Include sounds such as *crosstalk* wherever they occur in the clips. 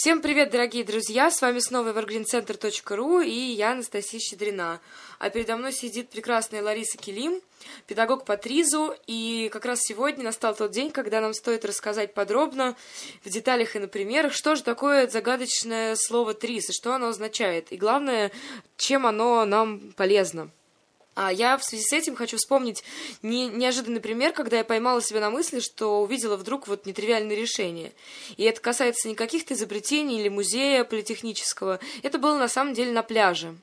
Всем привет, дорогие друзья! С вами снова evergreencenter.ru и я, Анастасия Щедрина. А передо мной сидит прекрасная Лариса Килим, педагог по ТРИЗу, и как раз сегодня настал тот день, когда нам стоит рассказать подробно, в деталях и на примерах, что же такое загадочное слово ТРИЗ и что оно означает, и главное, чем оно нам полезно. А я в связи с этим хочу вспомнить не, неожиданный пример, когда я поймала себя на мысли, что увидела вдруг вот нетривиальное решение. И это касается не каких-то изобретений или музея политехнического. Это было на самом деле на пляже.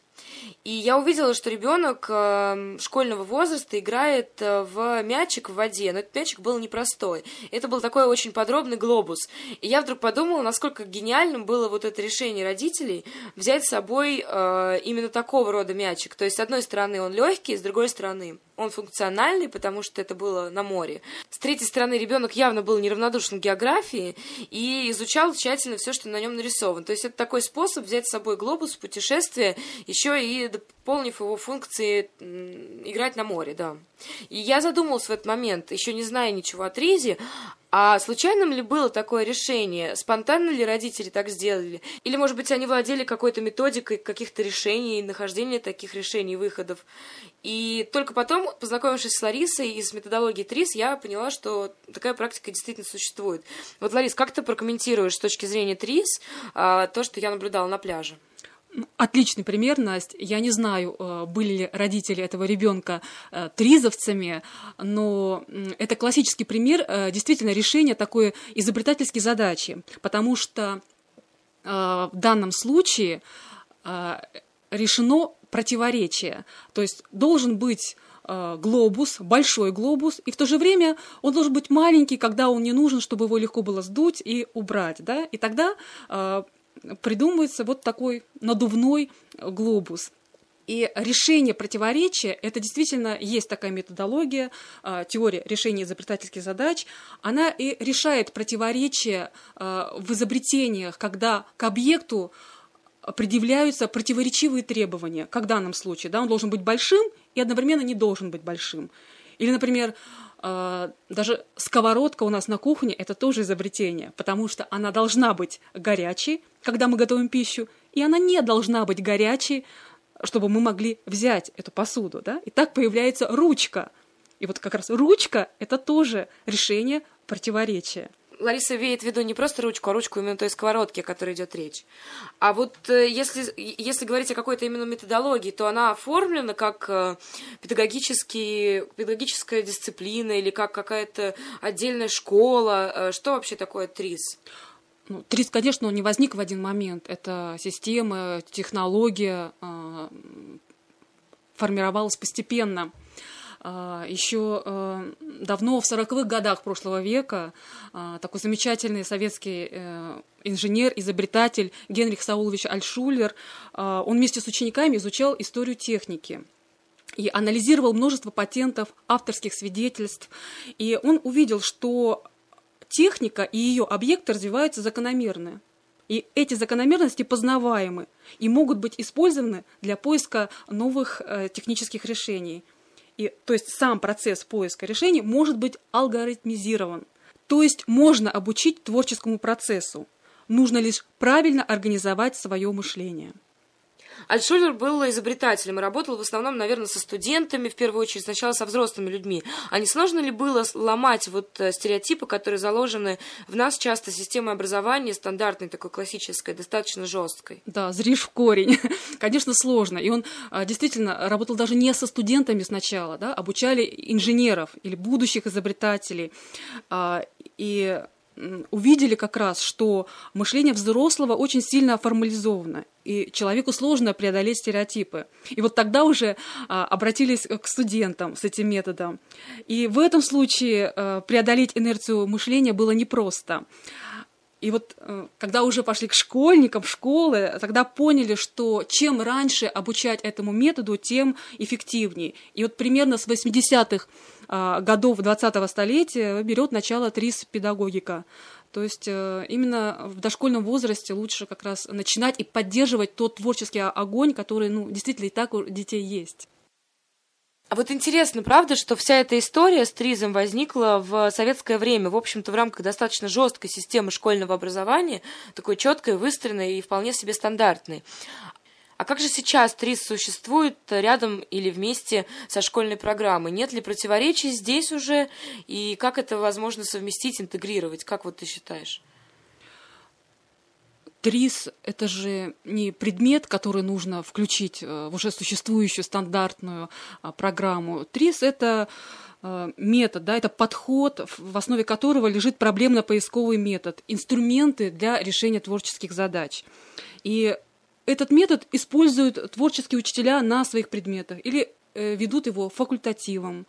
И я увидела, что ребенок э, школьного возраста играет э, в мячик в воде, но этот мячик был непростой. Это был такой очень подробный глобус. И я вдруг подумала, насколько гениальным было вот это решение родителей взять с собой э, именно такого рода мячик. То есть, с одной стороны, он легкий, с другой стороны, он функциональный, потому что это было на море. С третьей стороны, ребенок явно был неравнодушен к географии и изучал тщательно все, что на нем нарисовано. То есть это такой способ взять с собой глобус в путешествие, еще и дополнив его функции играть на море, да. И я задумалась в этот момент, еще не зная ничего о Тризе, а случайным ли было такое решение? Спонтанно ли родители так сделали? Или, может быть, они владели какой-то методикой каких-то решений, нахождения таких решений, выходов? И только потом, познакомившись с Ларисой из методологии ТРИС, я поняла, что такая практика действительно существует. Вот, Ларис, как ты прокомментируешь с точки зрения ТРИС а, то, что я наблюдала на пляже? Отличный пример, Настя. Я не знаю, э, были ли родители этого ребенка э, тризовцами, но это классический пример э, действительно решения такой изобретательской задачи, потому что в данном случае решено противоречие. То есть должен быть глобус, большой глобус, и в то же время он должен быть маленький, когда он не нужен, чтобы его легко было сдуть и убрать. Да? И тогда придумывается вот такой надувной глобус. И решение противоречия – это действительно есть такая методология, а, теория решения изобретательских задач. Она и решает противоречия а, в изобретениях, когда к объекту предъявляются противоречивые требования, как в данном случае. Да, он должен быть большим и одновременно не должен быть большим. Или, например, даже сковородка у нас на кухне – это тоже изобретение, потому что она должна быть горячей, когда мы готовим пищу, и она не должна быть горячей, чтобы мы могли взять эту посуду. Да? И так появляется ручка. И вот как раз ручка – это тоже решение противоречия. Лариса имеет в виду не просто ручку, а ручку именно той сковородки, о которой идет речь. А вот э, если, если говорить о какой-то именно методологии, то она оформлена как э, педагогический, педагогическая дисциплина или как какая-то отдельная школа. Э, что вообще такое ТРИС? Ну, ТРИС, конечно, он не возник в один момент. Это система, технология формировалась постепенно. А, Еще э, давно, в 40-х годах прошлого века, а, такой замечательный советский э, инженер, изобретатель Генрих Саулович Альшулер, а, он вместе с учениками изучал историю техники и анализировал множество патентов, авторских свидетельств. И он увидел, что техника и ее объекты развиваются закономерно. И эти закономерности познаваемы и могут быть использованы для поиска новых э, технических решений – и, то есть сам процесс поиска решений может быть алгоритмизирован. То есть можно обучить творческому процессу. Нужно лишь правильно организовать свое мышление. Альтшулер был изобретателем и работал в основном, наверное, со студентами, в первую очередь, сначала со взрослыми людьми. А не сложно ли было ломать вот э, стереотипы, которые заложены в нас часто системой образования, стандартной, такой классической, достаточно жесткой? Да, зришь в корень. *laughs* Конечно, сложно. И он а, действительно работал даже не со студентами сначала, да, обучали инженеров или будущих изобретателей. А, и увидели как раз, что мышление взрослого очень сильно формализовано, и человеку сложно преодолеть стереотипы. И вот тогда уже а, обратились к студентам с этим методом. И в этом случае а, преодолеть инерцию мышления было непросто. И вот э, когда уже пошли к школьникам школы, тогда поняли, что чем раньше обучать этому методу, тем эффективнее. И вот примерно с 80-х а, годов 20-го столетия берет начало ТРИС педагогика. То есть э, именно в дошкольном возрасте лучше как раз начинать и поддерживать тот творческий огонь, который ну, действительно и так у детей есть. А вот интересно, правда, что вся эта история с ТРИЗом возникла в советское время, в общем-то, в рамках достаточно жесткой системы школьного образования, такой четкой, выстроенной и вполне себе стандартной. А как же сейчас ТРИЗ существует рядом или вместе со школьной программой? Нет ли противоречий здесь уже? И как это возможно совместить, интегрировать? Как вот ты считаешь? ТРИС – это же не предмет, который нужно включить э, в уже существующую стандартную а, программу. ТРИС – это э, метод, да, это подход, в основе которого лежит проблемно-поисковый метод, инструменты для решения творческих задач. И этот метод используют творческие учителя на своих предметах или э, ведут его факультативом,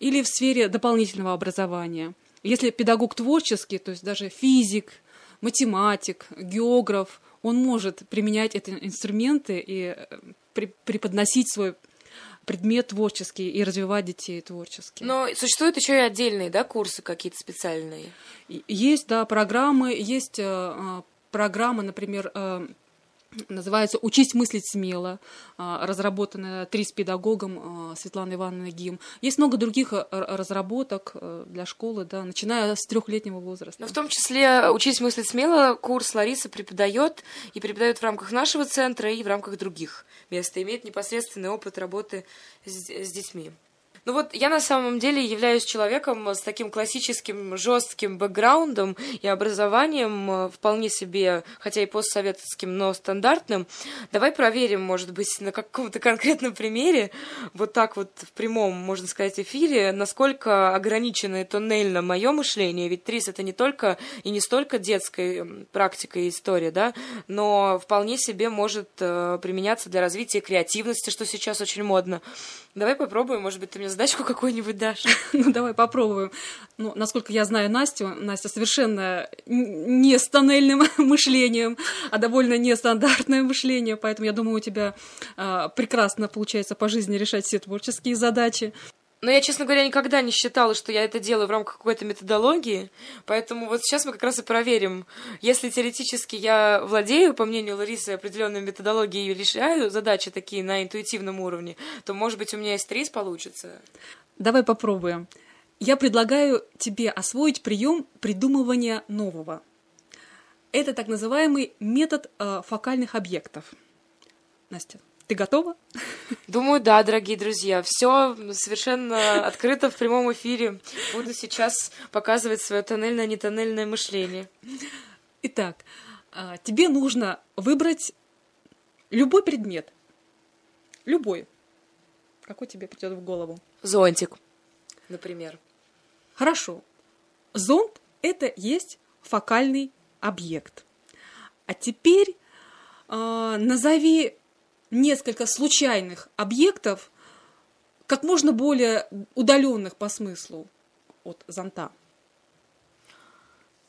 или в сфере дополнительного образования. Если педагог творческий, то есть даже физик, математик, географ, он может применять эти инструменты и э, преподносить свой предмет творческий и развивать детей творчески. Но существуют еще и отдельные, да, курсы какие-то специальные? Есть, да, программы, есть э, э программы, например, э, называется «Учись мыслить смело», а, разработанная три с педагогом а, Светланой Ивановной Гим. Есть много других а, разработок для школы, да, начиная с трехлетнего возраста. Но в том числе «Учись мыслить смело» курс Лариса преподает и преподает в рамках нашего центра и в рамках других мест, имеет непосредственный опыт работы с, с детьми. Ну вот я на самом деле являюсь человеком с таким классическим жестким бэкграундом и образованием, э, вполне себе, хотя и постсоветским, но стандартным. Давай проверим, может быть, на каком-то конкретном примере, вот так вот в прямом, можно сказать, эфире, насколько ограничено и тоннельно мое мышление. Ведь ТРИС это не только и не столько детская практика и история, да, но вполне себе может э, применяться для развития креативности, что сейчас очень модно. Давай попробуем, может быть, ты мне задачку какую-нибудь дашь. *laughs* ну, давай попробуем. Ну, насколько я знаю Настю, Настя совершенно не с тоннельным *laughs* мышлением, а довольно нестандартное мышление, поэтому я думаю, у тебя э, прекрасно получается по жизни решать все творческие задачи. Но я, честно говоря, никогда не считала, что я это делаю в рамках какой-то методологии, поэтому вот сейчас мы как раз и проверим. Если теоретически я владею, по мнению Ларисы, определенной методологией и решаю задачи такие на интуитивном уровне, то, может быть, у меня есть стресс получится. Давай попробуем. Я предлагаю тебе освоить прием придумывания нового. Это так называемый метод э, фокальных объектов. Настя, ты готова? Думаю, да, дорогие друзья. Все совершенно открыто в прямом эфире. Буду сейчас показывать свое тоннельное-нетоннельное мышление. Итак, а, тебе нужно выбрать любой предмет. Любой. Какой тебе придет в голову? Зонтик, например. Хорошо. Зонт – это есть фокальный объект. А теперь э, назови несколько случайных объектов, как можно более удаленных по смыслу от зонта.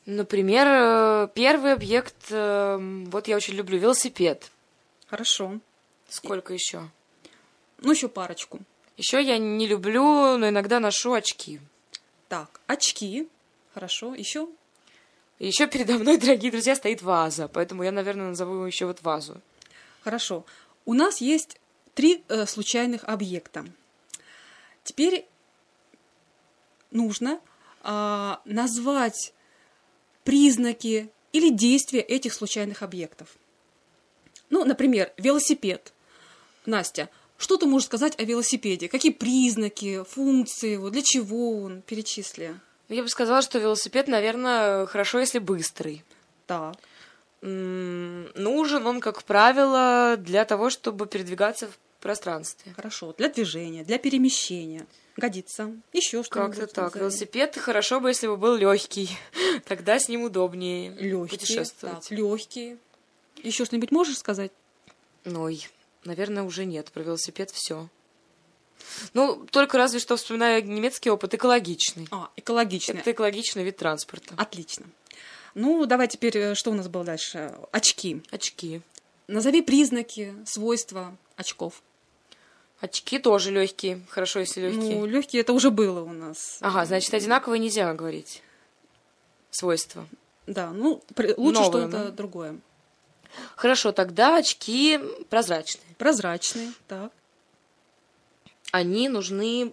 Например, э, первый объект, э, вот я очень люблю, велосипед. Хорошо. Сколько И... еще? Ну, еще парочку. Еще я не люблю, но иногда ношу очки. Так, очки. Хорошо. Еще? Еще передо мной, *laughs* дорогие друзья, стоит ваза, поэтому я, наверное, назову еще вот вазу. Хорошо. У нас есть три э, случайных объекта. Теперь нужно э, назвать признаки или действия этих случайных объектов. Ну, например, велосипед. Настя, что ты можешь сказать о велосипеде? Какие признаки, функции его, для чего он? Перечисли. Я бы сказала, что велосипед, наверное, хорошо, если быстрый. Так нужен он, как правило, для того, чтобы передвигаться в пространстве. Хорошо, для движения, для перемещения. Годится. Еще что-нибудь. Как-то так. Велосипед хорошо бы, если бы был легкий. *laughs* Тогда с ним удобнее легкий, путешествовать. Так, легкий. Еще что-нибудь можешь сказать? Ой, наверное, уже нет. Про велосипед все. Ну, только разве что вспоминаю немецкий опыт экологичный. А, экологичный. Это экологичный вид транспорта. Отлично. Ну, давай теперь, э, что у нас было дальше? Очки. Очки. Назови признаки, свойства очков. Очки тоже легкие. Хорошо, если легкие. Ну, легкие это уже было у нас. Ага, значит, одинаковые нельзя говорить. Свойства. Да, ну, лучше что-то да? другое. Хорошо, тогда очки прозрачные. Прозрачные, так. Они нужны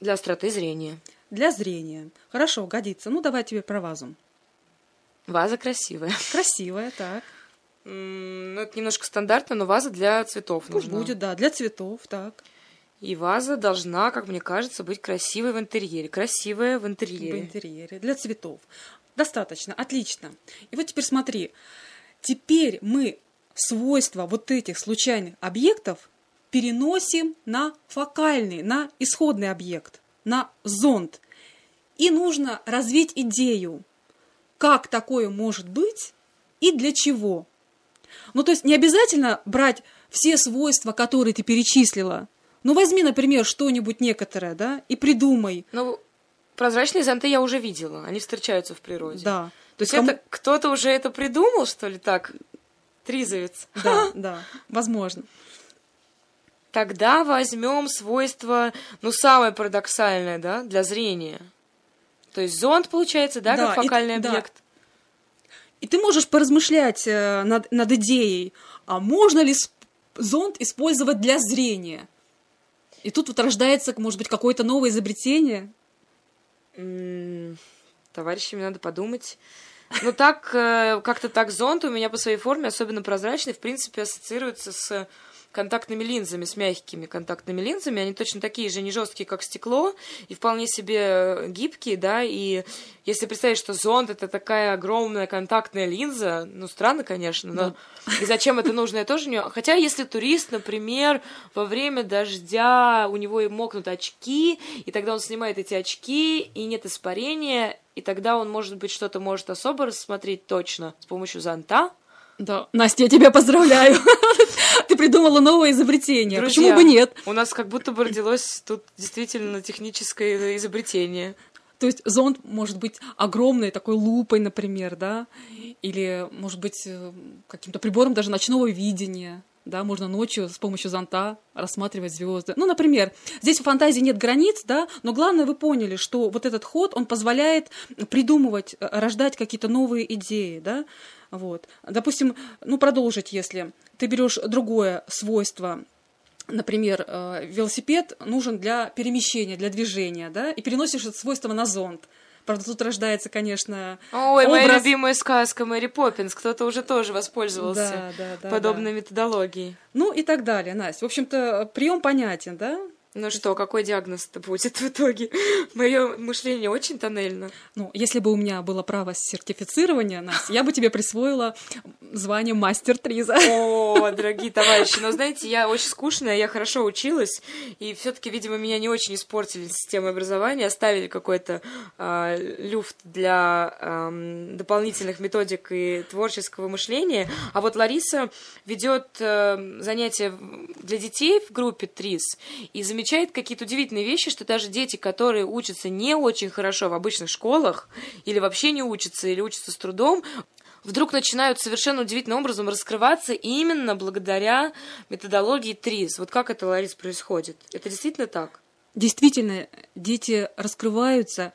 для остроты зрения. Для зрения. Хорошо, годится. Ну, давай тебе про вазу. Ваза красивая. *laughs* Красивая, так. Ну, это немножко стандартно, но ваза для цветов Пусть нужна. будет, да, для цветов, так. И ваза должна, как мне кажется, быть красивой в интерьере. Красивая в В интерьере. интерьере, для цветов. Достаточно, отлично. И вот теперь смотри. Теперь мы свойства вот этих случайных объектов переносим на фокальный, на исходный объект, на зонд. И нужно развить идею, как такое может быть и для чего. Ну, то есть не обязательно брать все свойства, которые ты перечислила. Ну, возьми, например, что-нибудь некоторое, да, и придумай. Ну, прозрачные зонты я уже видела. Они встречаются в природе. Да. То есть кому- это кто-то уже это придумал, что ли, так? Тризовец. Да, *laughs* да, возможно. Тогда возьмем свойство, ну, самое парадоксальное, да, для зрения. То есть зонт, получается, да, Да, как и- фокальный да. объект. И ты можешь поразмышлять э, над, над идеей, а можно ли зонд использовать для зрения? И тут вот рождается, может быть, какое-то новое изобретение. Товарищами надо подумать. Ну, так, э, как-то так зонт у меня по своей форме, особенно прозрачный, в принципе, ассоциируется с контактными линзами, с мягкими контактными линзами. Они точно такие же, не жесткие, как стекло, и вполне себе э, гибкие, да, и если представить, что зонт — это такая огромная контактная линза, ну, странно, конечно, но и зачем это нужно, я тоже не... Хотя, если турист, например, во время дождя у него и мокнут очки, и тогда он снимает эти очки, и нет испарения, и тогда он, может быть, что-то может особо рассмотреть точно с помощью зонта. Да, Настя, я тебя поздравляю. *laughs* Ты придумала новое изобретение. Друзья, Почему бы нет? У нас как будто бы родилось тут действительно техническое изобретение. То есть зонд может быть огромной такой лупой, например, да, или может быть э, каким-то прибором даже ночного видения, да, можно ночью с помощью зонта рассматривать звезды. Ну, например, здесь в фантазии нет границ, да, но главное вы поняли, что вот этот ход, он позволяет придумывать, э, рождать какие-то новые идеи, да, вот. Допустим, ну, продолжить, если ты берешь другое свойство например, э, велосипед нужен для перемещения, для движения, да, и переносишь это свойство на зонт. Правда, тут рождается, конечно, Ой, моя образ- любимая сказка Мэри Поппинс. Кто-то уже тоже воспользовался Да, да, да, подобной методологией. Ну и так далее, Настя. В общем-то, прием понятен, да? Ну что, какой диагноз-то будет в итоге? *laughs* Мое мышление очень тоннельно. Ну, если бы у меня было право сертифицирования, Настя, я бы тебе присвоила звание мастер Триза. О, *laughs* дорогие товарищи, но знаете, я очень скучная, я хорошо училась, и все-таки, видимо, меня не очень испортили системой образования, оставили какой-то а, люфт для ам, дополнительных методик и творческого мышления. А вот Лариса ведет э, занятия для детей в группе ТРИС и замечает какие-то удивительные вещи, что даже дети, которые учатся не очень хорошо в обычных школах, или вообще не учатся, или учатся с трудом, вдруг начинают совершенно удивительным образом раскрываться именно благодаря методологии ТРИС. Вот как это, Ларис, происходит? Это действительно так? Действительно, дети раскрываются,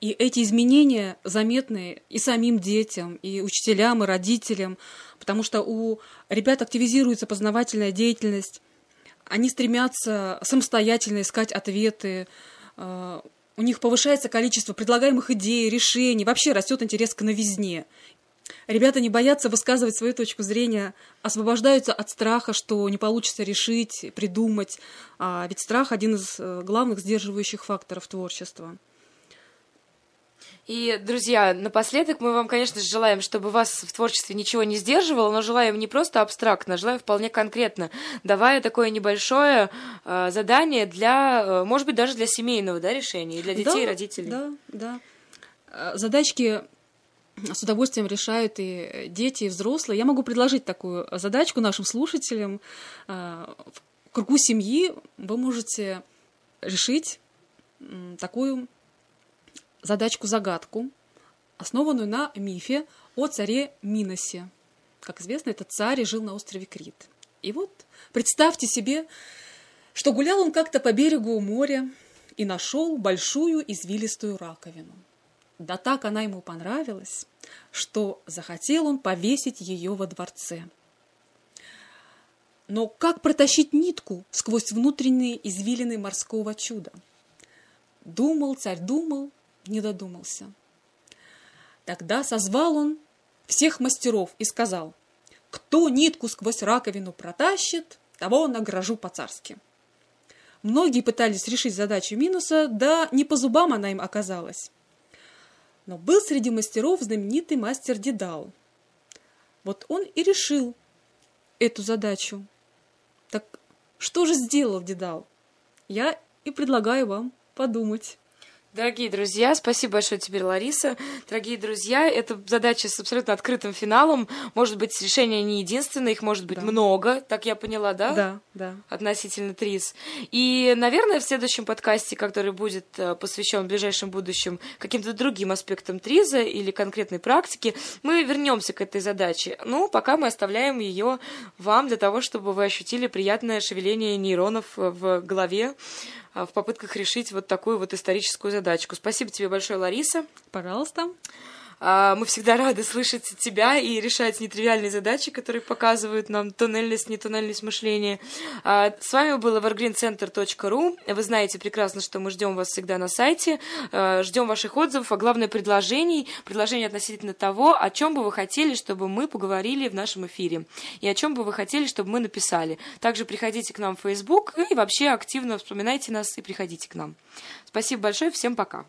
и эти изменения заметны и самим детям, и учителям, и родителям, потому что у ребят активизируется познавательная деятельность, они стремятся самостоятельно искать ответы, э, у них повышается количество предлагаемых идей, решений, вообще растет интерес к новизне. Ребята не боятся высказывать свою точку зрения, освобождаются от страха, что не получится решить, придумать. А ведь страх один из э, главных сдерживающих факторов творчества. И, друзья, напоследок мы вам, конечно же, желаем, чтобы вас в творчестве ничего не сдерживало, но желаем не просто абстрактно, а желаем вполне конкретно, давая такое небольшое э, задание для, э, может быть, даже для семейного да, решения, и для детей Да, и родителей. Да, да. Э, Задачки с удовольствием решают и дети, и взрослые. Я могу предложить такую задачку нашим слушателям. Э, В кругу семьи вы можете решить такую задачку-загадку, основанную на мифе о царе Миносе. Как известно, этот царь жил на острове Крит. И вот представьте себе, что гулял он как-то по берегу моря и нашел большую извилистую раковину. Да так она ему понравилась, что захотел он повесить ее во дворце. Но как протащить нитку сквозь внутренние извилины морского чуда? Думал, царь думал, не додумался. Тогда созвал он всех мастеров и сказал, кто нитку сквозь раковину протащит, того награжу по-царски. Многие пытались решить задачу минуса, да не по зубам она им оказалась. Но был среди мастеров знаменитый мастер Дедал. Вот он и решил эту задачу. Так что же сделал Дедал? Я и предлагаю вам подумать. Дорогие друзья, спасибо большое тебе, Лариса. Дорогие друзья, это задача с абсолютно открытым финалом. Может быть, решение не единственное, их может быть да. много, так я поняла, да? Да, да. Относительно ТРИС. И, наверное, в следующем подкасте, который будет э, посвящен в ближайшем будущем каким-то другим аспектам ТРИЗа или конкретной практики, мы вернемся к этой задаче. Ну, пока мы оставляем ее вам для того, чтобы вы ощутили приятное шевеление нейронов в голове, в попытках решить вот такую вот историческую задачку. Спасибо тебе большое, Лариса. Пожалуйста. А, мы всегда рады слышать тебя и решать нетривиальные задачи, которые показывают нам тоннельность, нетоннельность мышления. А, с вами было evergreencenter.ru. Вы знаете прекрасно, что мы ждем вас всегда на сайте, а, ждем ваших отзывов, а главное предложений, предложений относительно того, о чем бы вы хотели, чтобы мы поговорили в нашем эфире, и о чем бы вы хотели, чтобы мы написали. Также приходите к нам в Facebook и вообще активно вспоминайте нас и приходите к нам. Спасибо большое, всем пока.